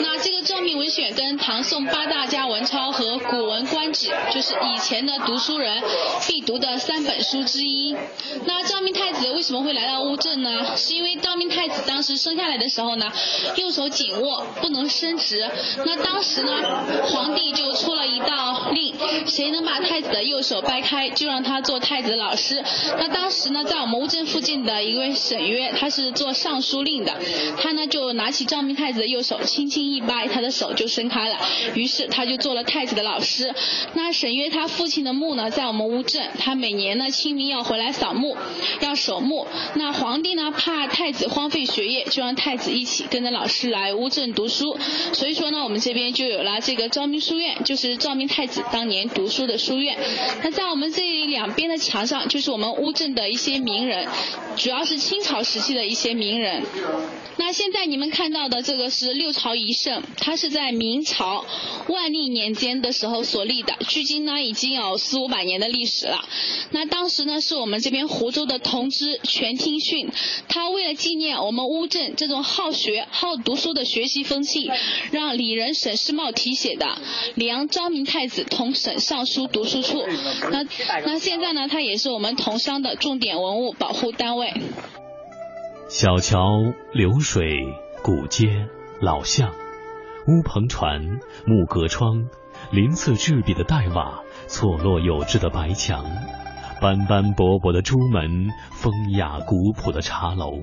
那这个《昭明文选》跟唐宋八大家文钞和《古文观止》。就是以前的读书人必读的三本书之一。那昭明太子为什么会来到乌镇呢？是因为昭明太子当时生下来的时候呢，右手紧握，不能伸直。那当时呢，皇帝就出了一道令，谁能把太子的右手掰开，就让他做太子老师。那当时呢，在我们乌镇附近的一位沈约，他是做尚书令的，他呢就拿起昭明太子的右手，轻轻一掰，他的手就伸开了，于是他就做了太子的老师。那沈约他父亲的墓呢，在我们乌镇，他每年呢清明要回来扫墓，要守墓。那皇帝呢怕太子荒废学业，就让太子一起跟着老师来乌镇读书。所以说呢，我们这边就有了这个昭明书院，就是昭明太子当年读书的书院。那在我们这两边的墙上，就是我们乌镇的一些名人，主要是清朝时期的一些名人。那现在你们看到的这个是六朝遗圣，它是在明朝万历年间的时候所立的，距今呢已经有四五百年的历史了。那当时呢是我们这边湖州的同知全听训，他为了纪念我们乌镇这种好学好读书的学习风气，让李仁沈世茂题写的“梁昭明太子同沈尚书读书处”。那那现在呢，它也是我们桐乡的重点文物保护单位。小桥流水、古街、老巷、乌篷船、木格窗、鳞次栉比的黛瓦、错落有致的白墙、斑斑驳驳的朱门、风雅古朴的茶楼，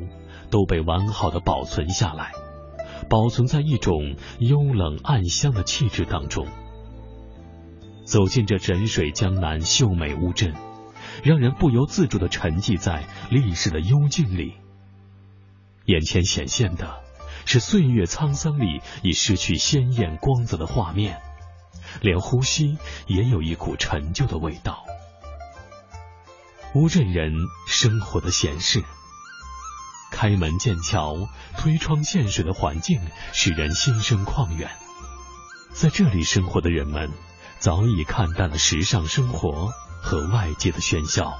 都被完好的保存下来，保存在一种幽冷暗香的气质当中。走进这枕水江南秀美乌镇，让人不由自主的沉寂在历史的幽静里。眼前显现的是岁月沧桑里已失去鲜艳光泽的画面，连呼吸也有一股陈旧的味道。乌镇人生活的闲适，开门见桥、推窗见水的环境使人心生旷远。在这里生活的人们早已看淡了时尚生活和外界的喧嚣，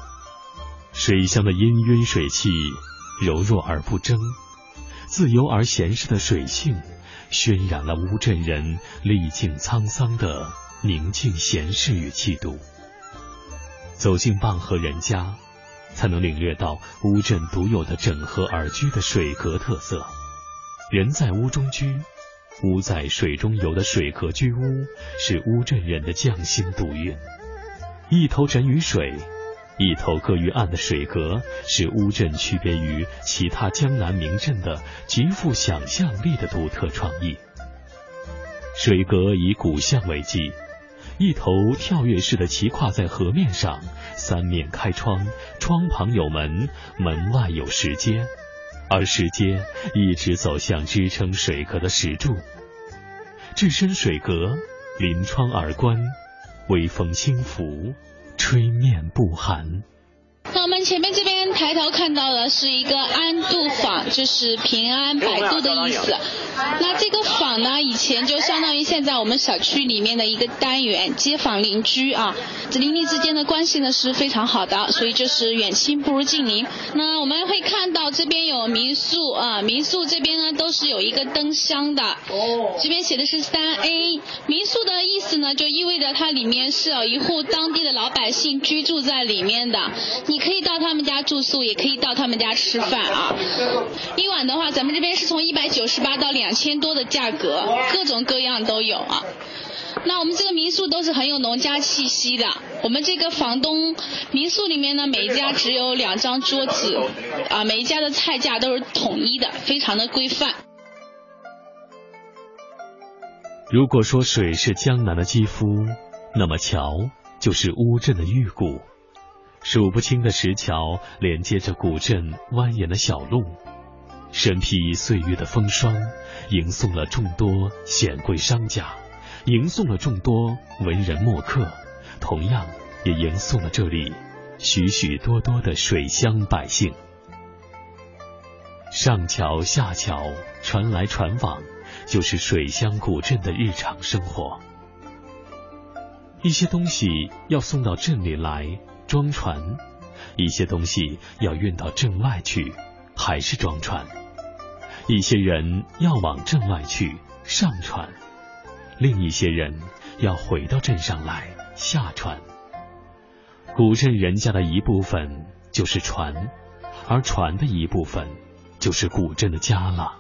水乡的氤氲水汽。柔弱而不争，自由而闲适的水性，渲染了乌镇人历尽沧桑的宁静闲适与气度。走进傍河人家，才能领略到乌镇独有的整合而居的水阁特色。人在屋中居，屋在水中游的水阁居屋，是乌镇人的匠心独运。一头枕于水。一头搁于岸的水阁，是乌镇区别于其他江南名镇的极富想象力的独特创意。水阁以古巷为基，一头跳跃式的骑跨在河面上，三面开窗，窗旁有门，门外有石阶，而石阶一直走向支撑水阁的石柱。置身水阁，临窗而观，微风轻拂。吹面不寒。那我们前面这边抬头看到的是一个安度坊，就是平安百度的意思。那这个坊呢，以前就相当于现在我们小区里面的一个单元，街坊邻居啊，这邻里之间的关系呢是非常好的，所以就是远亲不如近邻。那我们会看到这边有民宿啊，民宿这边呢都是有一个灯箱的。哦。这边写的是三 A，民宿的意思呢就意味着它里面是有一户当地的老百姓居住在里面的。你。可可以到他们家住宿，也可以到他们家吃饭啊。一晚的话，咱们这边是从一百九十八到两千多的价格，各种各样都有啊。那我们这个民宿都是很有农家气息的。我们这个房东民宿里面呢，每一家只有两张桌子啊，每一家的菜价都是统一的，非常的规范。如果说水是江南的肌肤，那么桥就是乌镇的玉骨。数不清的石桥连接着古镇蜿蜒的小路，身披岁月的风霜，迎送了众多显贵商家，迎送了众多文人墨客，同样也迎送了这里许许多多的水乡百姓。上桥下桥，船来船往，就是水乡古镇的日常生活。一些东西要送到镇里来。装船，一些东西要运到镇外去，还是装船；一些人要往镇外去，上船；另一些人要回到镇上来，下船。古镇人家的一部分就是船，而船的一部分就是古镇的家了。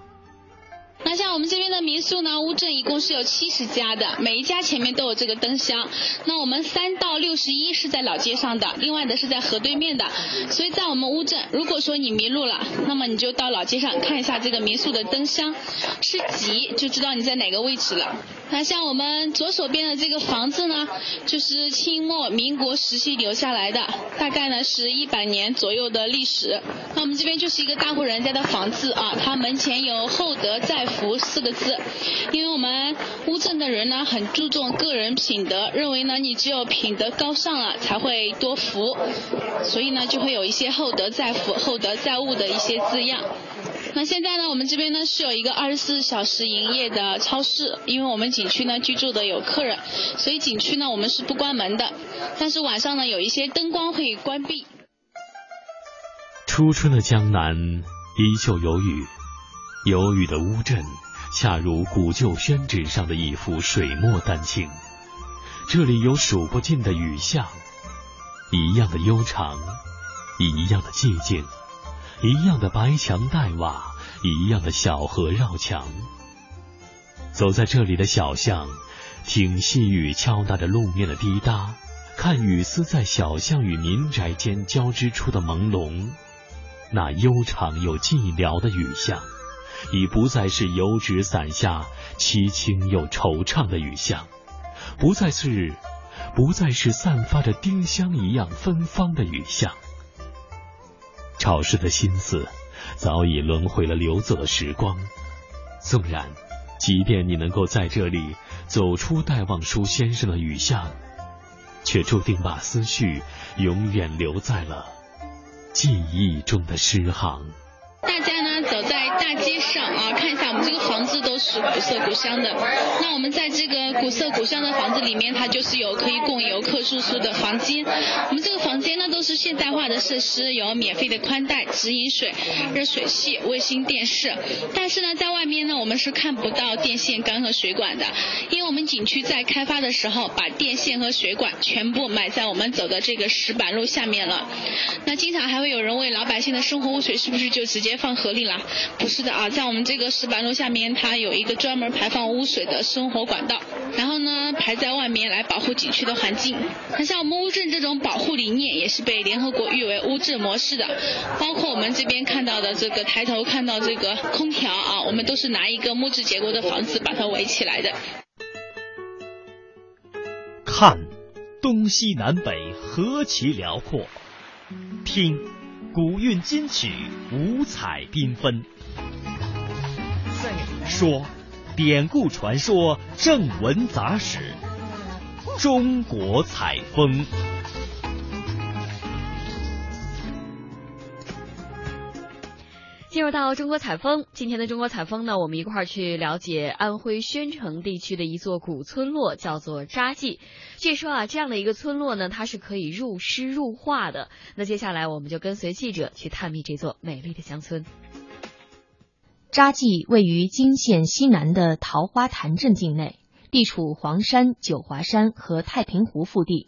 那像我们这边的民宿呢，乌镇一共是有七十家的，每一家前面都有这个灯箱。那我们三到六十一是在老街上的，另外的是在河对面的。所以在我们乌镇，如果说你迷路了，那么你就到老街上看一下这个民宿的灯箱，是几就知道你在哪个位置了。那像我们左手边的这个房子呢，就是清末民国时期留下来的，大概呢是一百年左右的历史。那我们这边就是一个大户人家的房子啊，它门前有厚德载福四个字，因为我们乌镇的人呢很注重个人品德，认为呢你只有品德高尚了才会多福，所以呢就会有一些厚德载福、厚德载物的一些字样。那现在呢，我们这边呢是有一个二十四小时营业的超市，因为我们景区呢居住的有客人，所以景区呢我们是不关门的，但是晚上呢有一些灯光会关闭。初春的江南依旧有雨，有雨的乌镇恰如古旧宣纸上的一幅水墨丹青，这里有数不尽的雨巷，一样的悠长，一样的寂静。一样的白墙黛瓦，一样的小河绕墙。走在这里的小巷，听细雨敲打着路面的滴答，看雨丝在小巷与民宅间交织出的朦胧。那悠长又寂寥的雨巷，已不再是油纸伞下凄清又惆怅的雨巷，不再是，不再是散发着丁香一样芬芳的雨巷。潮湿的心思早已轮回了流走的时光，纵然，即便你能够在这里走出戴望舒先生的雨巷，却注定把思绪永远留在了记忆中的诗行。大家 Sí, 房子都是古色古香的。那我们在这个古色古香的房子里面，它就是有可以供游客住宿的房间。我们这个房间呢都是现代化的设施，有免费的宽带、直饮水、热水器、卫星电视。但是呢，在外面呢我们是看不到电线杆和水管的，因为我们景区在开发的时候把电线和水管全部埋在我们走的这个石板路下面了。那经常还会有人问老百姓的生活污水是不是就直接放河里了？不是的啊，在我们这个石板路下面，它有一个专门排放污水的生活管道，然后呢排在外面来保护景区的环境。那像我们乌镇这种保护理念，也是被联合国誉为乌镇模式的。包括我们这边看到的这个抬头看到这个空调啊，我们都是拿一个木质结构的房子把它围起来的。看，东西南北何其辽阔；听。古韵金曲，五彩缤纷。说，典故传说，正文杂史，中国采风。进入到中国采风，今天的中国采风呢，我们一块儿去了解安徽宣城地区的一座古村落，叫做扎记。据说啊，这样的一个村落呢，它是可以入诗入画的。那接下来，我们就跟随记者去探秘这座美丽的乡村。扎记位于泾县西南的桃花潭镇境内，地处黄山、九华山和太平湖腹地。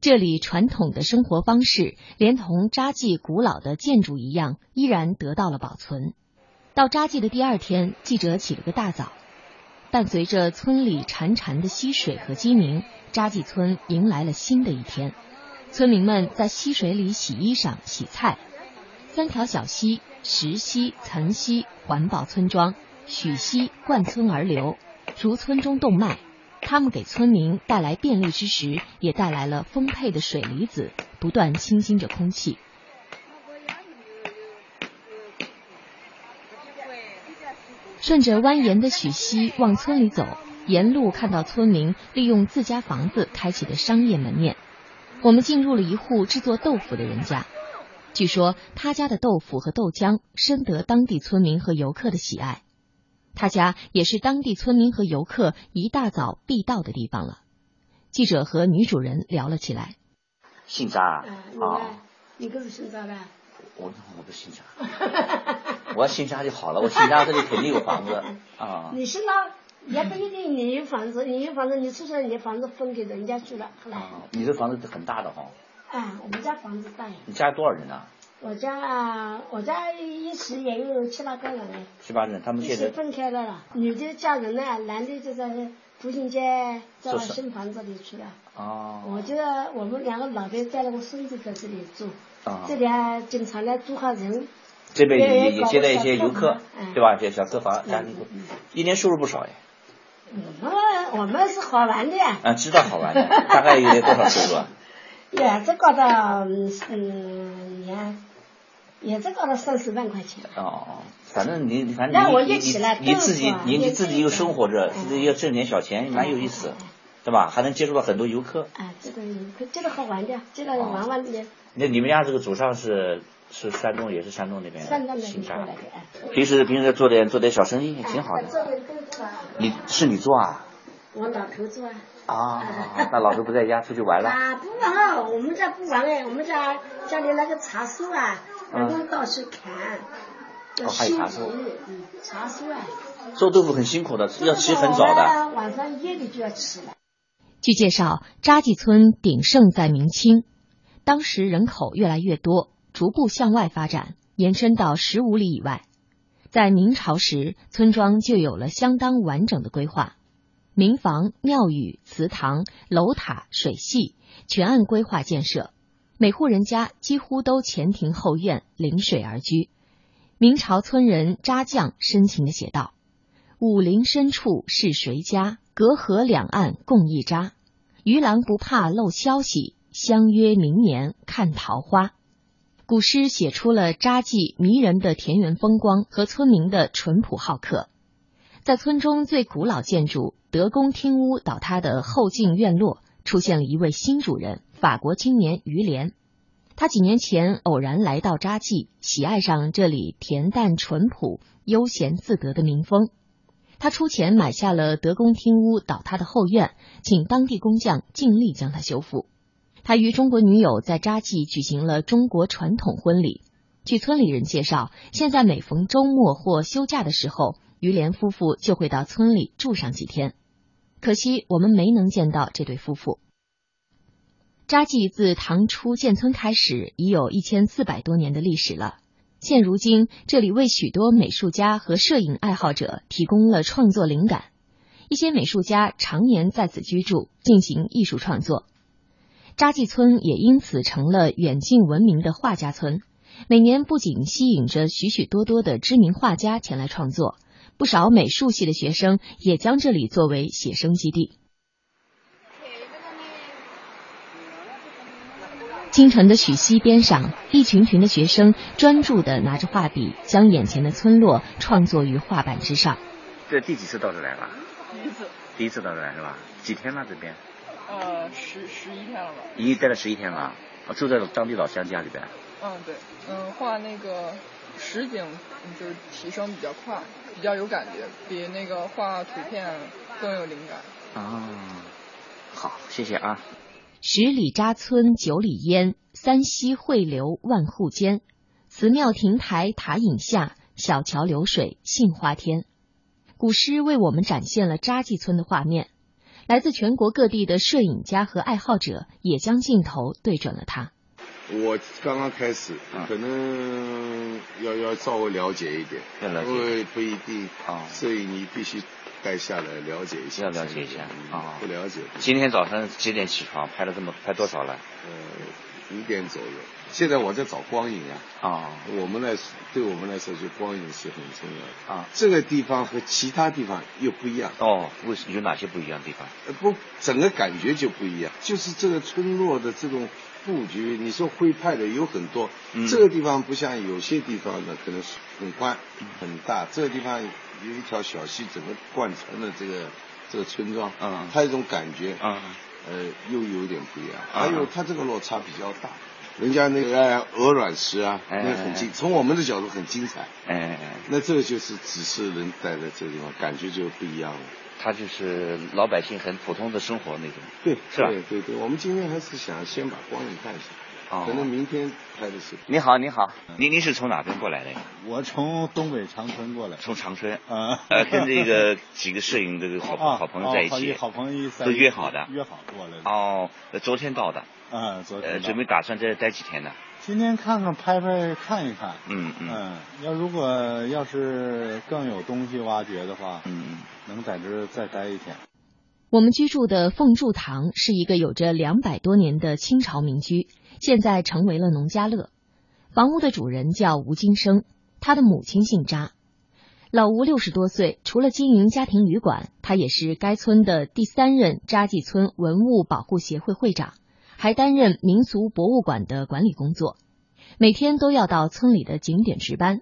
这里传统的生活方式，连同扎记古老的建筑一样，依然得到了保存。到扎记的第二天，记者起了个大早。伴随着村里潺潺的溪水和鸡鸣，扎记村迎来了新的一天。村民们在溪水里洗衣裳、洗菜。三条小溪——石溪、岑溪环抱村庄，许溪贯村而流，如村中动脉。他们给村民带来便利之时，也带来了丰沛的水离子，不断清新着空气。顺着蜿蜒的许溪往村里走，沿路看到村民利用自家房子开启的商业门面。我们进入了一户制作豆腐的人家，据说他家的豆腐和豆浆深得当地村民和游客的喜爱。他家也是当地村民和游客一大早必到的地方了。记者和女主人聊了起来。姓张啊？啊，你可是姓张的？我我不姓张。我要姓张就好了，我姓张这里肯定有房子 啊。你姓张也不一定，你有房子，你有房子，你出生，你的房子分给人家去了，后来。你这房子很大的哈。啊，我们家房子大呀。你家多少人啊？我家我家一起也有七八个人哎。七八人，他们现在起分开了了，女的嫁人了，男的就在步行街，在我做什新房子里去了。哦我就我们两个老的带了个孙子在这里住，啊这里啊经常来住下人。这边也也接待一些游客对吧？这小客房家庭户，一年收入不少哎。我们我们是好玩的呀，啊，知道好玩的，大概有多少收入啊？也这搞到嗯嗯年，也这搞到三四万块钱。哦，反正你反正你你自己你你自己又生活着，自己又挣点小钱，蛮有意思，对吧？还能接触到很多游客。啊，这个这个好玩的，这个玩玩的，那你们家这个祖上是是山东，也是山东那边的山东那边来？的，哎。平时平时做点做点小生意，挺好的。你是你做啊？我老头做啊。啊，那老师不在家，出去玩了。啊，不玩啊，我们家不玩哎，我们家家里那个茶树啊，我们到处砍，要哦还有修茶树，嗯，茶树啊。做豆腐很辛苦的，要起很早的。晚晚上夜里就要起了。据介绍，扎记村鼎盛在明清，当时人口越来越多，逐步向外发展，延伸到十五里以外。在明朝时，村庄就有了相当完整的规划，民房、庙宇、祠堂、楼塔、水系全按规划建设，每户人家几乎都前庭后院，临水而居。明朝村人扎将深情地写道：“武陵深处是谁家？隔河两岸共一扎。渔郎不怕漏消息，相约明年看桃花。”古诗写出了扎记迷人的田园风光和村民的淳朴好客。在村中最古老建筑德公厅屋倒塌的后进院落，出现了一位新主人——法国青年于连。他几年前偶然来到扎记，喜爱上这里恬淡淳朴、悠闲自得的民风。他出钱买下了德公厅屋倒塌的后院，请当地工匠尽力将它修复。他与中国女友在扎记举行了中国传统婚礼。据村里人介绍，现在每逢周末或休假的时候，于连夫妇就会到村里住上几天。可惜我们没能见到这对夫妇。扎记自唐初建村开始，已有一千四百多年的历史了。现如今，这里为许多美术家和摄影爱好者提供了创作灵感。一些美术家常年在此居住，进行艺术创作。扎记村也因此成了远近闻名的画家村。每年不仅吸引着许许多多的知名画家前来创作，不少美术系的学生也将这里作为写生基地。清晨的许溪边上，一群群的学生专注地拿着画笔，将眼前的村落创作于画板之上。这第几次到这来了？第一次。第一次到这来是吧？几天了这边？呃，十十一天了吧？已经待了十一天了，啊住在当地老乡家里边。嗯，对，嗯，画那个实景就是提升比较快，比较有感觉，比那个画图片更有灵感。啊，好，谢谢啊。十里扎村九里烟，三溪汇流万户间。祠庙亭台塔影下，小桥流水杏花天。古诗为我们展现了扎记村的画面。来自全国各地的摄影家和爱好者也将镜头对准了它。我刚刚开始，可能要要稍微了解一点，要了解因为不一定啊，摄影你必须带下来了解一下，要了解一下啊，不了解。今天早上几点起床？拍了这么拍多少了？呃，五点左右。现在我在找光影啊。啊。我们来对我们来说，就光影是很重要的啊。这个地方和其他地方又不一样。哦，为什有哪些不一样的地方？呃，不，整个感觉就不一样。就是这个村落的这种布局，你说徽派的有很多，嗯、这个地方不像有些地方呢，可能是很宽、很大。这个地方有一条小溪，整个贯穿了这个这个村庄，嗯，它有一种感觉，嗯，呃，又有点不一样。嗯、还有它这个落差比较大。人家那个鹅卵石啊，哎、那很精，从我们的角度很精彩。哎，那这个就是只是人待在这个地方，感觉就不一样了。他就是老百姓很普通的生活那种。对，是吧？对对对，我们今天还是想先把光影看一下。哦。可能明天拍的是。你好，你好，您您是从哪边过来的呀？我从东北长春过来。从长春。啊。呃，跟这个几个摄影这个好 好朋友在一起。好朋友都约好的。约好过来的。哦，昨天到的。啊，昨天。呃，准备打算在这待几天呢？今天看看拍拍看一看，嗯嗯，要如果要是更有东西挖掘的话，嗯，能在这再待一天。我们居住的凤柱堂是一个有着两百多年的清朝民居，现在成为了农家乐。房屋的主人叫吴金生，他的母亲姓扎。老吴六十多岁，除了经营家庭旅馆，他也是该村的第三任扎记村文物保护协会会长。还担任民俗博物馆的管理工作，每天都要到村里的景点值班。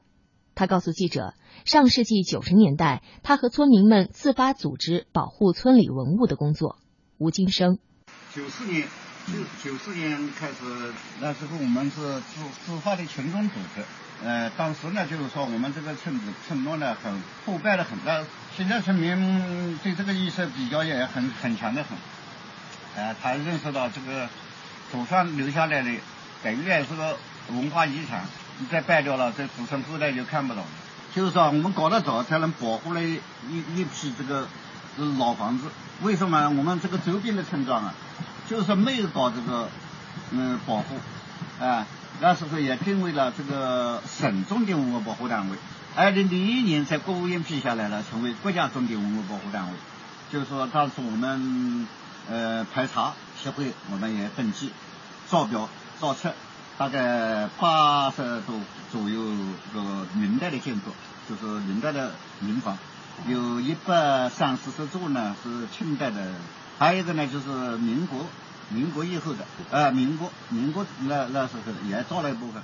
他告诉记者，上世纪九十年代，他和村民们自发组织保护村里文物的工作。吴金生，九四年，九九四年开始，那时候我们是自自发的群众组织。呃，当时呢，就是说我们这个村子村落呢很破败的很，那现在村民对这个意识比较也很很强的很。呃，他认识到这个。祖上留下来的，等于是个文化遗产，你再败掉了，这子孙后代就看不到了。就是说，我们搞得早，才能保护了一一批这个老房子。为什么？我们这个周边的村庄啊，就是没有搞这个嗯保护，啊，那时候也定为了这个省重点文物保护单位。二零零一年在国务院批下来了，成为国家重点文物保护单位。就是说，当时我们呃排查。协会我们也登记造表造册，大概八十多左右个明代的建筑，就是明代的民房，有一百三四十座呢是清代的，还有一个呢就是民国民国以后的，呃民国民国那那时候也造了一部分。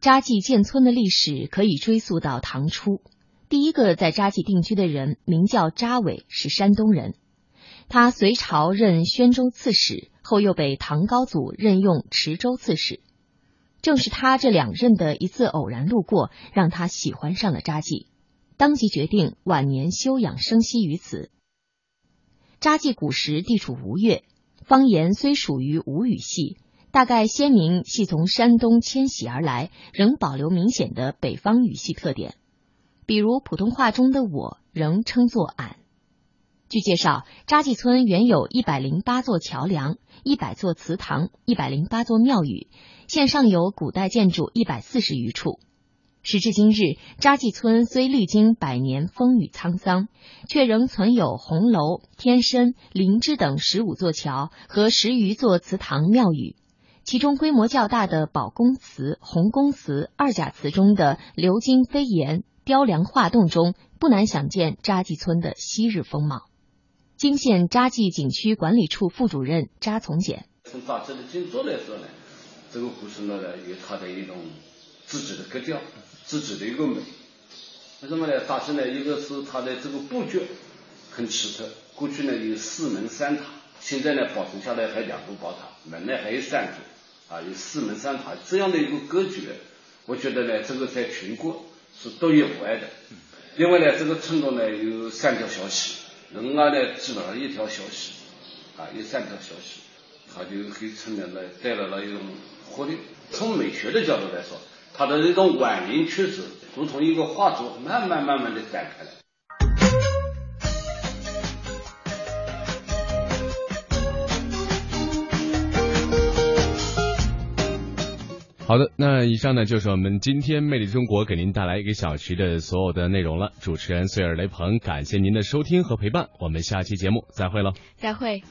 扎记建村的历史可以追溯到唐初，第一个在扎记定居的人名叫扎伟，是山东人。他隋朝任宣州刺史，后又被唐高祖任用池州刺史。正是他这两任的一次偶然路过，让他喜欢上了扎记，当即决定晚年休养生息于此。扎记古时地处吴越，方言虽属于吴语系，大概先民系从山东迁徙而来，仍保留明显的北方语系特点，比如普通话中的“我”仍称作“俺”。据介绍，扎记村原有一百零八座桥梁、一百座祠堂、一百零八座庙宇，现尚有古代建筑一百四十余处。时至今日，扎记村虽历经百年风雨沧桑，却仍存有红楼、天生、灵芝等十五座桥和十余座祠堂庙宇。其中规模较大的宝公祠、红公祠、二甲祠中的鎏金飞檐、雕梁画栋中，不难想见扎记村的昔日风貌。泾县扎记景区管理处副主任扎从简：从扎记的建筑来说呢，这个古村落呢有它的一种自己的格调，自己的一个美。为什么呢？扎记呢，一个是它的这个布局很奇特。过去呢有四门三塔，现在呢保存下来还有两座宝塔，门呢还有三座，啊，有四门三塔这样的一个格局，我觉得呢这个在全国是独一无二的。另外呢，这个村落呢有三条小溪。人家呢，基本上一条消息，啊，有三条消息，它就给村民呢带来了一种活力。从美学的角度来说，它的那种晚年曲子，如同一个画作，慢慢慢慢的展开来。好的，那以上呢就是我们今天魅力中国给您带来一个小时的所有的内容了。主持人穗儿雷鹏，感谢您的收听和陪伴，我们下期节目再会喽！再会。